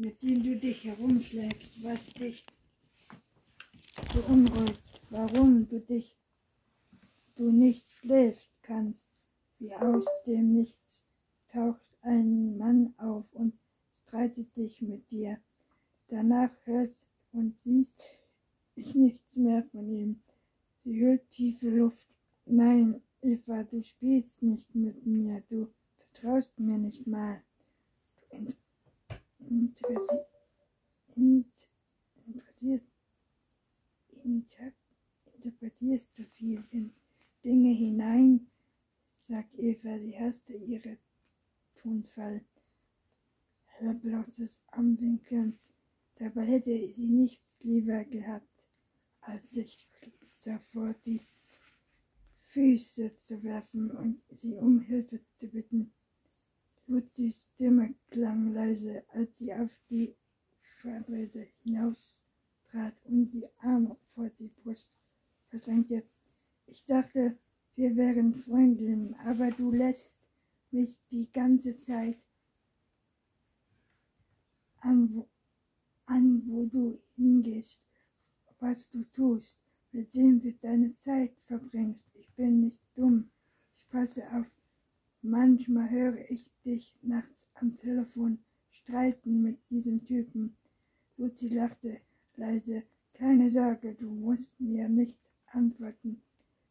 mit dem du dich herumschlägst, was dich beunruhigt, warum du dich du nicht schläfst kannst, wie aus dem Nichts taucht ein Mann auf und streitet dich mit dir. Danach hörst und siehst ich nichts mehr von ihm. Sie hüllt tiefe Luft. Nein, Eva, du spielst nicht mit mir, du vertraust mir nicht mal. Du interessi int interessierst, inter interpretierst du viel in Dinge hinein, sagt Eva, sie hasste ihre Tonfall. Hellblaues Anwinkeln, dabei hätte sie nichts lieber gehabt, als sich sofort die Füße zu werfen und sie um Hilfe zu bitten. Luzis Stimme klang leise, als sie auf die Fahrräder trat und die Arme vor die Brust verschränkte. Ich dachte, wir wären Freundinnen, aber du lässt mich die ganze Zeit an, wo, an, wo du hingehst, was du tust, mit wem du deine Zeit verbringst. Ich bin nicht dumm. Ich passe auf Manchmal höre ich dich nachts am Telefon streiten mit diesem Typen. Luzi lachte leise. Keine Sorge, du musst mir nichts antworten.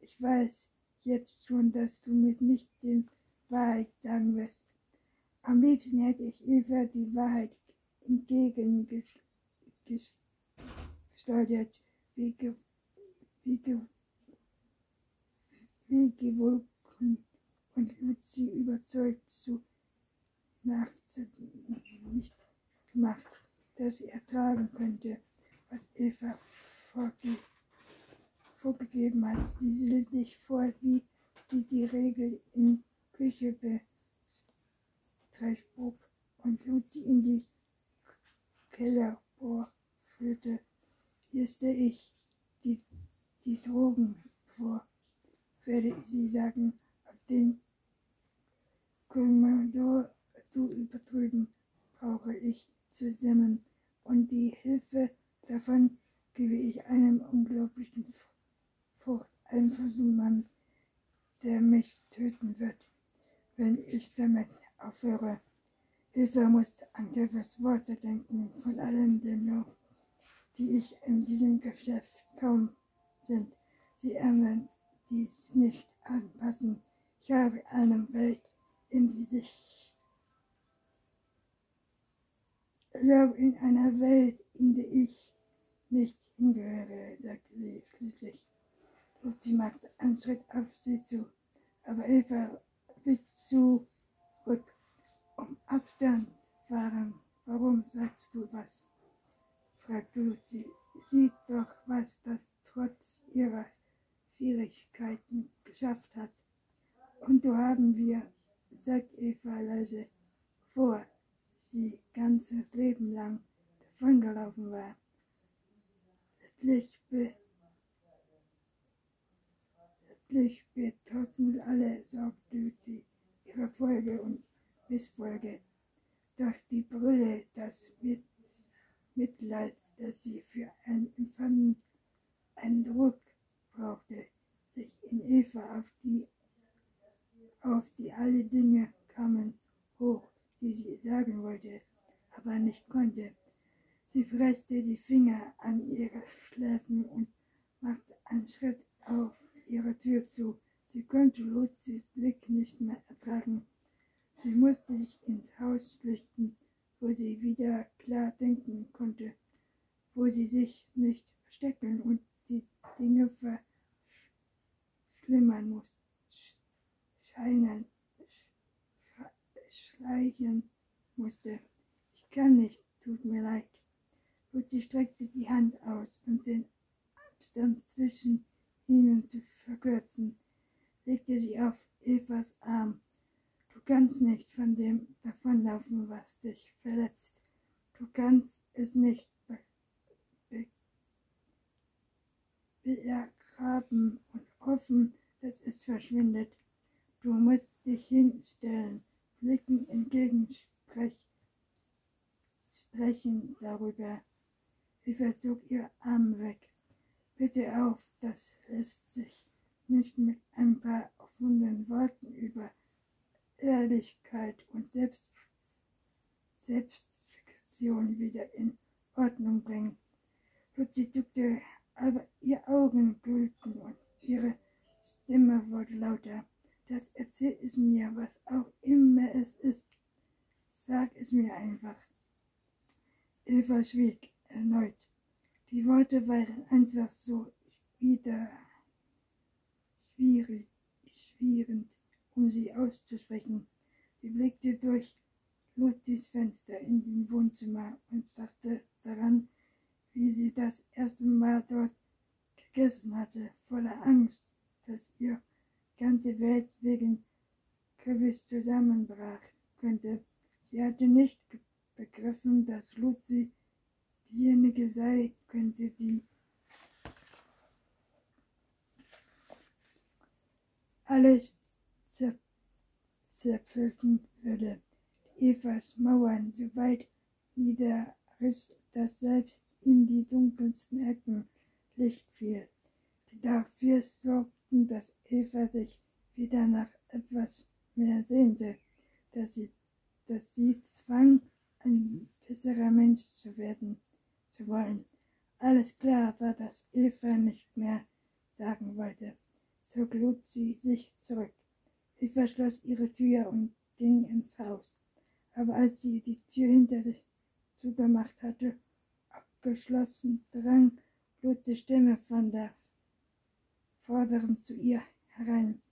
Ich weiß jetzt schon, dass du mir nicht die Wahrheit sagen wirst. Am liebsten hätte ich Eva die Wahrheit entgegengesteuert, wie, ge, wie, ge, wie gewogen und Luzi überzeugt zu nachzudenken nicht gemacht, dass sie ertragen könnte, was Eva vorge vorgegeben hat. Sie stellt sich vor, wie sie die Regel in Küche bestreichbog und Luzi in die Kellerbohr führte. Hier stehe ich, die, die Drogen vor, werde sie sagen, auf den Kommandor, du übertrieben, brauche ich zu simmen, und die Hilfe davon gebe ich einem unglaublichen furchteinflößenden Mann, der mich töten wird, wenn ich damit aufhöre. Hilfe muss an Devils Worte denken, von allem dem Lob, die ich in diesem Geschäft kaum sind. Sie ändern dies nicht anpassen. Ich habe eine Welt in die sich glaube in einer Welt, in der ich nicht hingehöre, sagte sie schließlich. Sie machte einen Schritt auf sie zu, aber Eva wich zurück, um Abstand wahren. Warum sagst du was? fragte sie. Sieh doch, was das trotz ihrer Schwierigkeiten geschafft hat. Und so haben wir sagt Eva leise, bevor sie ganzes Leben lang davongelaufen war. Letztlich, be alle, sagte sie, ihre Folge und Missfolge. Doch die Brille, das Mitleid, das sie für ein Empfangen einen Druck brauchte, sich in Eva auf die auf die alle Dinge kamen hoch, die sie sagen wollte, aber nicht konnte. Sie presste die Finger an ihre Schläfen und machte einen Schritt auf ihre Tür zu. Sie konnte Luzis Blick nicht mehr ertragen. Sie musste sich ins Haus flüchten, wo wieder klar denken konnte, wo sie sich nicht verstecken und die Dinge verschlimmern musste scheinen, schleichen musste. Ich kann nicht, tut mir leid. Luzi streckte die Hand aus, um den Abstand zwischen ihnen zu verkürzen, legte sie auf Evas Arm. Du kannst nicht von dem davonlaufen, was dich verletzt. Du kannst es nicht be be begraben und hoffen, dass es verschwindet. Du musst dich hinstellen, Blicken entgegensprechen sprechen darüber. Eva zog ihre Arme weg. Bitte auf, das lässt sich nicht mit ein paar offenen Worten über Ehrlichkeit und Selbst Selbstfiktion wieder in Ordnung bringen. Luzi zuckte, aber ihr Augen glühten und ihre Stimme wurde lauter. Das erzähl es mir, was auch immer es ist. Sag es mir einfach. Eva schwieg erneut. Die Worte waren einfach so wieder schwierig, schwierend, um sie auszusprechen. Sie blickte durch Lutis Fenster in den Wohnzimmer und dachte daran, wie sie das erste Mal dort gegessen hatte, voller Angst, dass ihr ganze Welt wegen Kürbis zusammenbrach könnte. Sie hatte nicht begriffen, dass Luzi diejenige sei könnte, die alles zer zerpflücken würde. Evas Mauern so weit niederriss, dass selbst in die dunkelsten Ecken Licht fiel, dafür sorgten, dass Eva sich wieder nach etwas mehr sehnte, dass sie, dass sie zwang, ein besserer Mensch zu werden zu wollen. Alles klar war, dass Eva nicht mehr sagen wollte. So lud sie sich zurück. Eva schloss ihre Tür und ging ins Haus. Aber als sie die Tür hinter sich zugemacht hatte, abgeschlossen, drang Lutzes Stimme von der vorderen zu ihr herein.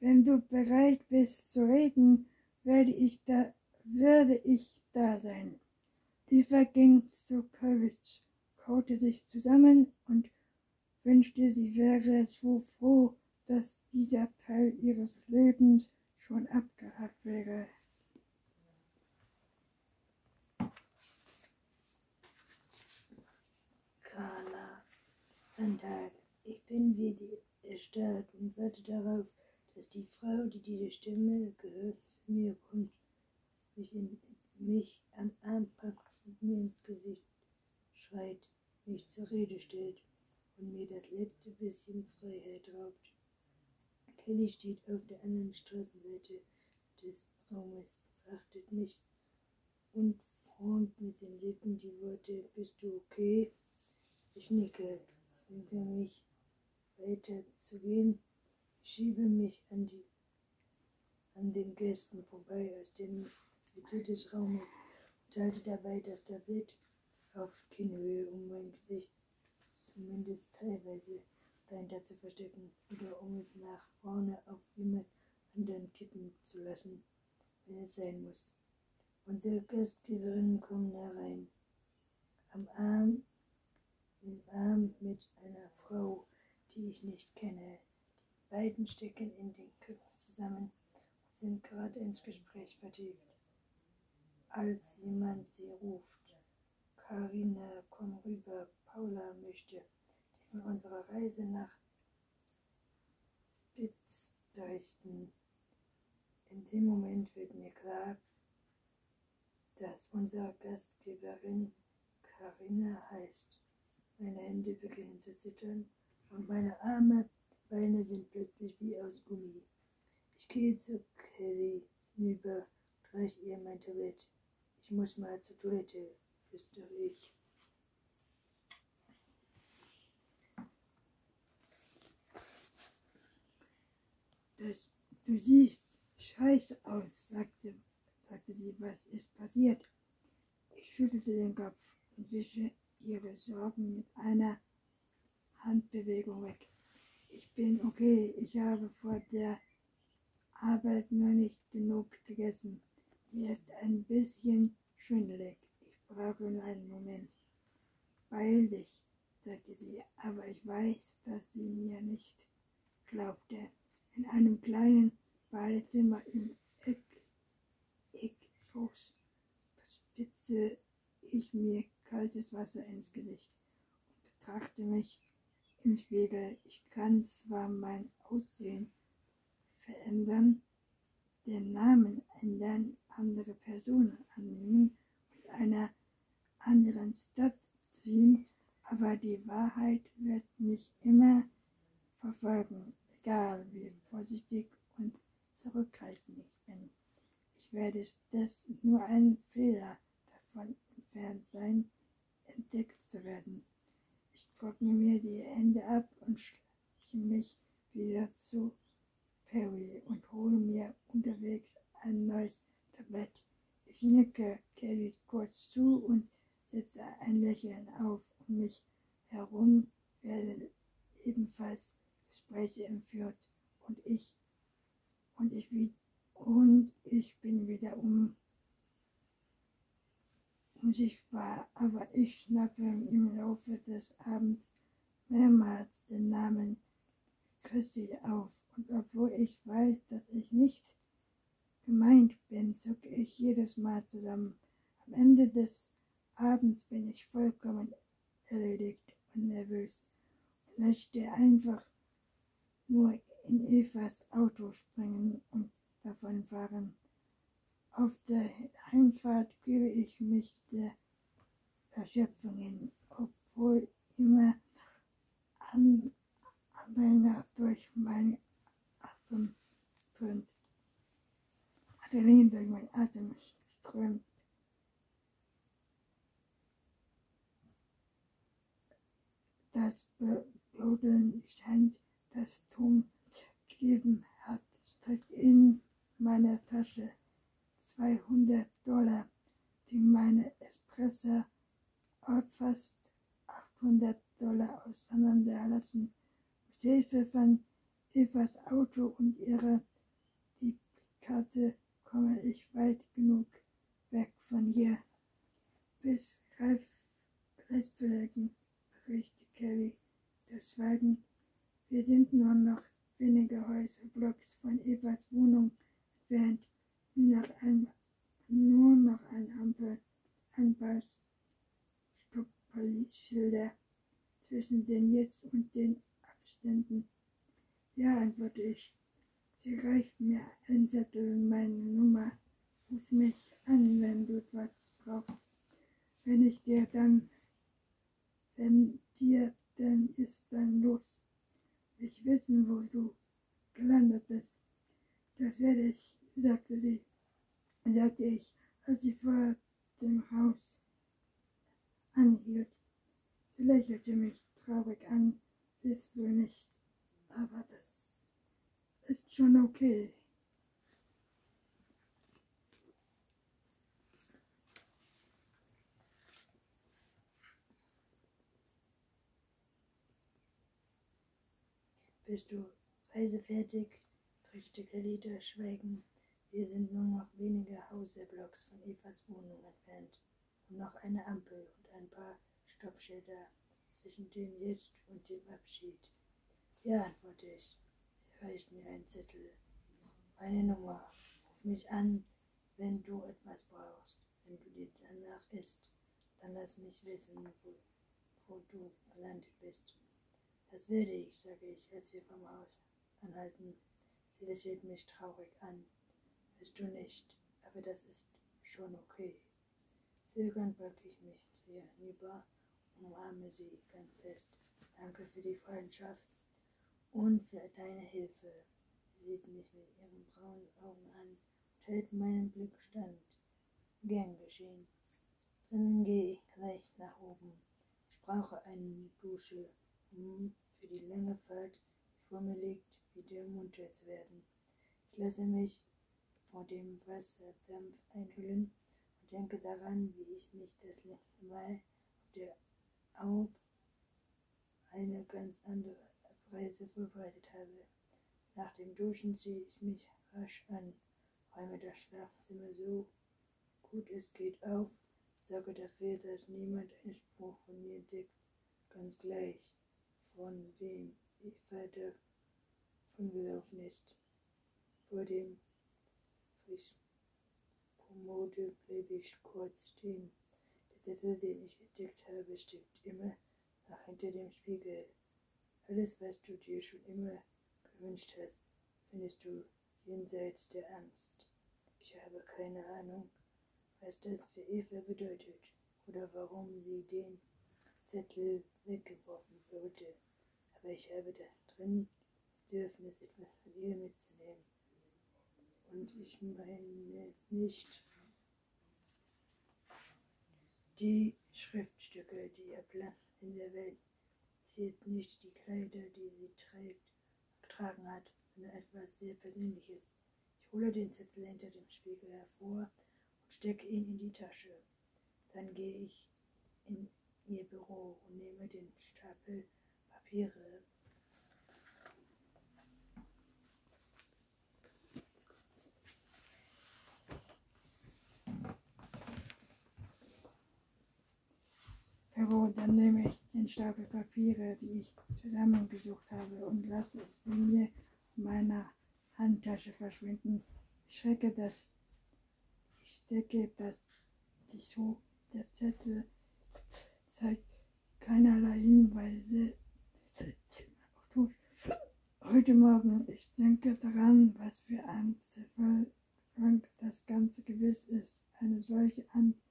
Wenn du bereit bist zu reden, werde ich da, würde ich da sein. Eva ging zu Courage, kaute sich zusammen und wünschte, sie wäre so froh, dass dieser Teil ihres Lebens schon abgehakt wäre. Carla, Sonntag. Ich bin wie die erstarrt und warte darauf, dass die Frau, die diese Stimme gehört, zu mir kommt, mich, in, mich am Arm packt und mir ins Gesicht schreit, mich zur Rede stellt und mir das letzte bisschen Freiheit raubt. Kelly steht auf der anderen Straßenseite des Raumes, betrachtet mich und formt mit den Lippen die Worte, bist du okay? Ich nicke, zwinge mich weiter zu gehen, schiebe mich an, die, an den Gästen vorbei aus dem Mitte des Raumes und halte dabei das Tablett auf Kinnhöhe, um mein Gesicht zumindest teilweise dahinter zu verstecken oder um es nach vorne auf jemand anderen kippen zu lassen, wenn es sein muss. Unsere Gastgeberinnen kommen herein. Am Arm, im Arm mit einer Frau, die ich nicht kenne. Die beiden stecken in den Köpfen zusammen und sind gerade ins Gespräch vertieft. Als jemand sie ruft, Karina, komm rüber, Paula möchte von unserer Reise nach Spitz berichten. In dem Moment wird mir klar, dass unsere Gastgeberin Karina heißt. Meine Hände beginnen zu zittern und meine Arme, Beine sind plötzlich wie aus Gummi. Ich gehe zu Kelly hinüber, reiche ihr mein Tablett. Ich muss mal zur Toilette, flüstere ich. Das, du siehst scheiße aus, sagte, sagte sie. Was ist passiert? Ich schüttelte den Kopf und wische ihre Sorgen mit einer Handbewegung weg. Ich bin okay. Ich habe vor der Arbeit nur nicht genug gegessen. Mir ist ein bisschen schwindelig. Ich brauche nur einen Moment. Beeil dich, sagte sie, aber ich weiß, dass sie mir nicht glaubte. In einem kleinen Badezimmer im Eck, Eckschoss spitze ich mir kaltes Wasser ins Gesicht und betrachte mich im Spiegel. Ich kann zwar mein Aussehen verändern, den Namen ändern, andere Personen annehmen und einer anderen Stadt ziehen, aber die Wahrheit wird mich immer verfolgen, egal wie vorsichtig und zurückhaltend ich bin. Ich werde das nur ein Fehler davon entfernt sein, entdeckt zu werden. Ich trockne mir die Hände ab und schleiche mich wieder zu Perry und hole mir unterwegs ein neues Tablett. Ich nicke Kelly kurz zu und setze ein Lächeln auf. Um mich herum werden ebenfalls Gespräche entführt und ich und ich wie und ich bin wieder um unsichtbar, aber ich schnappe im Laufe des Abends mehrmals den Namen Christi auf. Und obwohl ich weiß, dass ich nicht gemeint bin, zucke ich jedes Mal zusammen. Am Ende des Abends bin ich vollkommen erledigt und nervös möchte einfach nur in Evas Auto springen und davonfahren. Auf der Heimfahrt gebe ich mich der Erschöpfung hin, obwohl immer an, an durch meine Atem strömt. Adrenalin durch meinen Atem strömt. Das Brodeln scheint das Ton gegeben hat, steckt in meiner Tasche 200 Dollar, die meine Espresso auf fast 800 Dollar auseinanderlassen. Mit Hilfe von Evas Auto und ihrer Deepkarte komme ich weit genug weg von hier. Bis Ralf Restolegen, berichtet Kelly. Das Schweigen. Wir sind nur noch wenige Häuserblocks von Evas Wohnung entfernt. Nur noch ein, nur noch ein Ampel, ein paar Stoppschilder zwischen den Jetzt und den Abständen. Ja, antworte ich. Sie reicht mir ein Zettel und meine Nummer. Ruf mich an, wenn du etwas brauchst. Wenn ich dir dann, wenn dir dann ist dann los. Ich wissen, wo du gelandet bist. Das werde ich, sagte sie, sagte ich, als sie vor dem Haus anhielt. Sie lächelte mich traurig an, bist du nicht, aber das ist schon okay. Bist du reisefertig? Kelly durch Schweigen. Wir sind nur noch wenige Hausblocks von Evas Wohnung entfernt und noch eine Ampel und ein paar Stoppschilder zwischen dem Jetzt und dem Abschied. Ja, antworte ich. Reicht mir einen Zettel. Meine Nummer. Ruf mich an, wenn du etwas brauchst. Wenn du dir danach ist, dann lass mich wissen, wo, wo du gelandet bist. Das werde ich, sage ich, als wir vom Haus anhalten. Sie lächelt mich traurig an. Bist du nicht, aber das ist schon okay. Zögernd beug ich mich zu ihr hinüber und umarme sie ganz fest. Danke für die Freundschaft und für deine Hilfe. Sie sieht mich mit ihren braunen Augen an und hält meinen Blick stand. Gern geschehen. Dann gehe ich gleich nach oben. Ich brauche eine Dusche, um für die lange Fahrt, die vor mir liegt, wieder munter zu werden. Ich lasse mich vor dem Wasserdampf einhüllen und denke daran, wie ich mich das letzte Mal auf der auf eine ganz andere Reise vorbereitet habe. Nach dem Duschen ziehe ich mich rasch an, räume das Schlafzimmer so gut es geht auf, sorge dafür, dass niemand einen Spruch von mir entdeckt, ganz gleich, von wem ich weiter von gelaufen ist. Vor dem Frischkommode blieb ich kurz stehen. Der Zettel, den ich entdeckt habe, steckt immer nach hinter dem Spiegel. Alles, was du dir schon immer gewünscht hast, findest du jenseits der Angst. Ich habe keine Ahnung, was das für Eva bedeutet oder warum sie den Zettel weggeworfen würde. Aber ich habe das drin Bedürfnis, etwas von ihr mitzunehmen. Und ich meine nicht die Schriftstücke, die ihr Platz in der Welt ziert, nicht die Kleider, die sie trägt, getragen hat, sondern etwas sehr Persönliches. Ich hole den Zettel hinter dem Spiegel hervor und stecke ihn in die Tasche. Dann gehe ich in ihr Büro und nehme den Stapel Papiere Büro, dann nehme ich den Stapel Papiere, die ich zusammengesucht habe, und lasse sie mir in meiner Handtasche verschwinden. Ich schrecke das, ich stecke das, so, der Zettel zeigt keinerlei Hinweise. Heute Morgen, ich denke daran, was für ein Zerfall das Ganze gewiss ist. Eine solche Antwort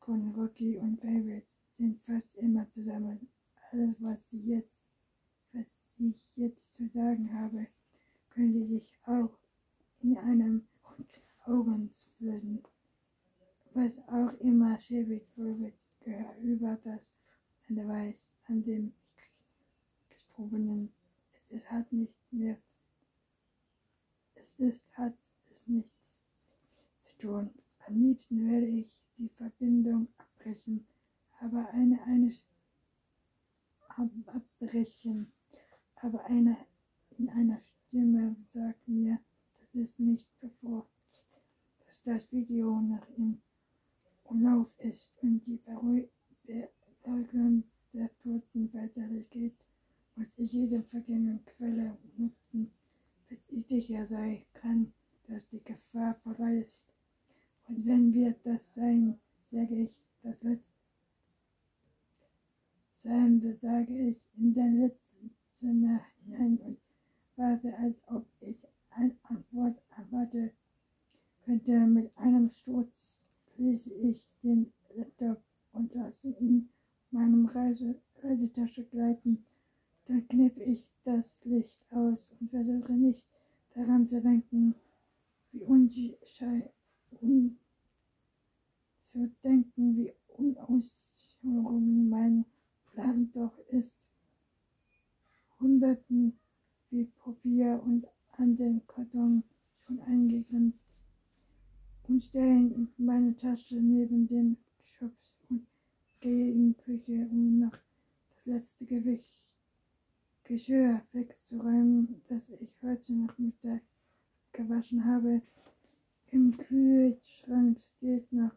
von Rocky und David sind fast immer zusammen. Alles, was sie jetzt, was ich jetzt zu sagen habe, könnte sich auch in einem Augen flöten. Was auch immer schäbig wird über das Ende weiß, an dem Gestorbenen. Es ist, hat nicht mehr, es ist, hat es nichts zu tun. Am liebsten werde ich die Verbindung abbrechen, aber eine, eine abbrechen, aber eine in einer Stimme sagt mir, das ist nicht bevor, dass das Video nach im Umlauf ist und die Bereugung der Toten weitergeht, muss ich jede vergangene Quelle nutzen, bis ich sicher sei kann, dass die Gefahr vorbei ist. Und wenn wir das sein, sage ich das letzte sein, das sage ich in den letzten Zimmer hinein und warte, als ob ich eine Antwort erwarte könnte. Mit einem Sturz schließe ich den Laptop und lasse ihn meinem Reise Reisetasche gleiten. Dann knippe ich das Licht aus und versuche nicht daran zu denken, wie un zu denken, wie unausführung mein Plan doch ist. Hunderten wie Papier und an den Karton schon eingegrenzt und stellen in meine Tasche neben dem Schopf und gehe in die Küche, um noch das letzte Gewicht Geschirr wegzuräumen, das ich heute Nachmittag gewaschen habe. Im Kühlschrank steht noch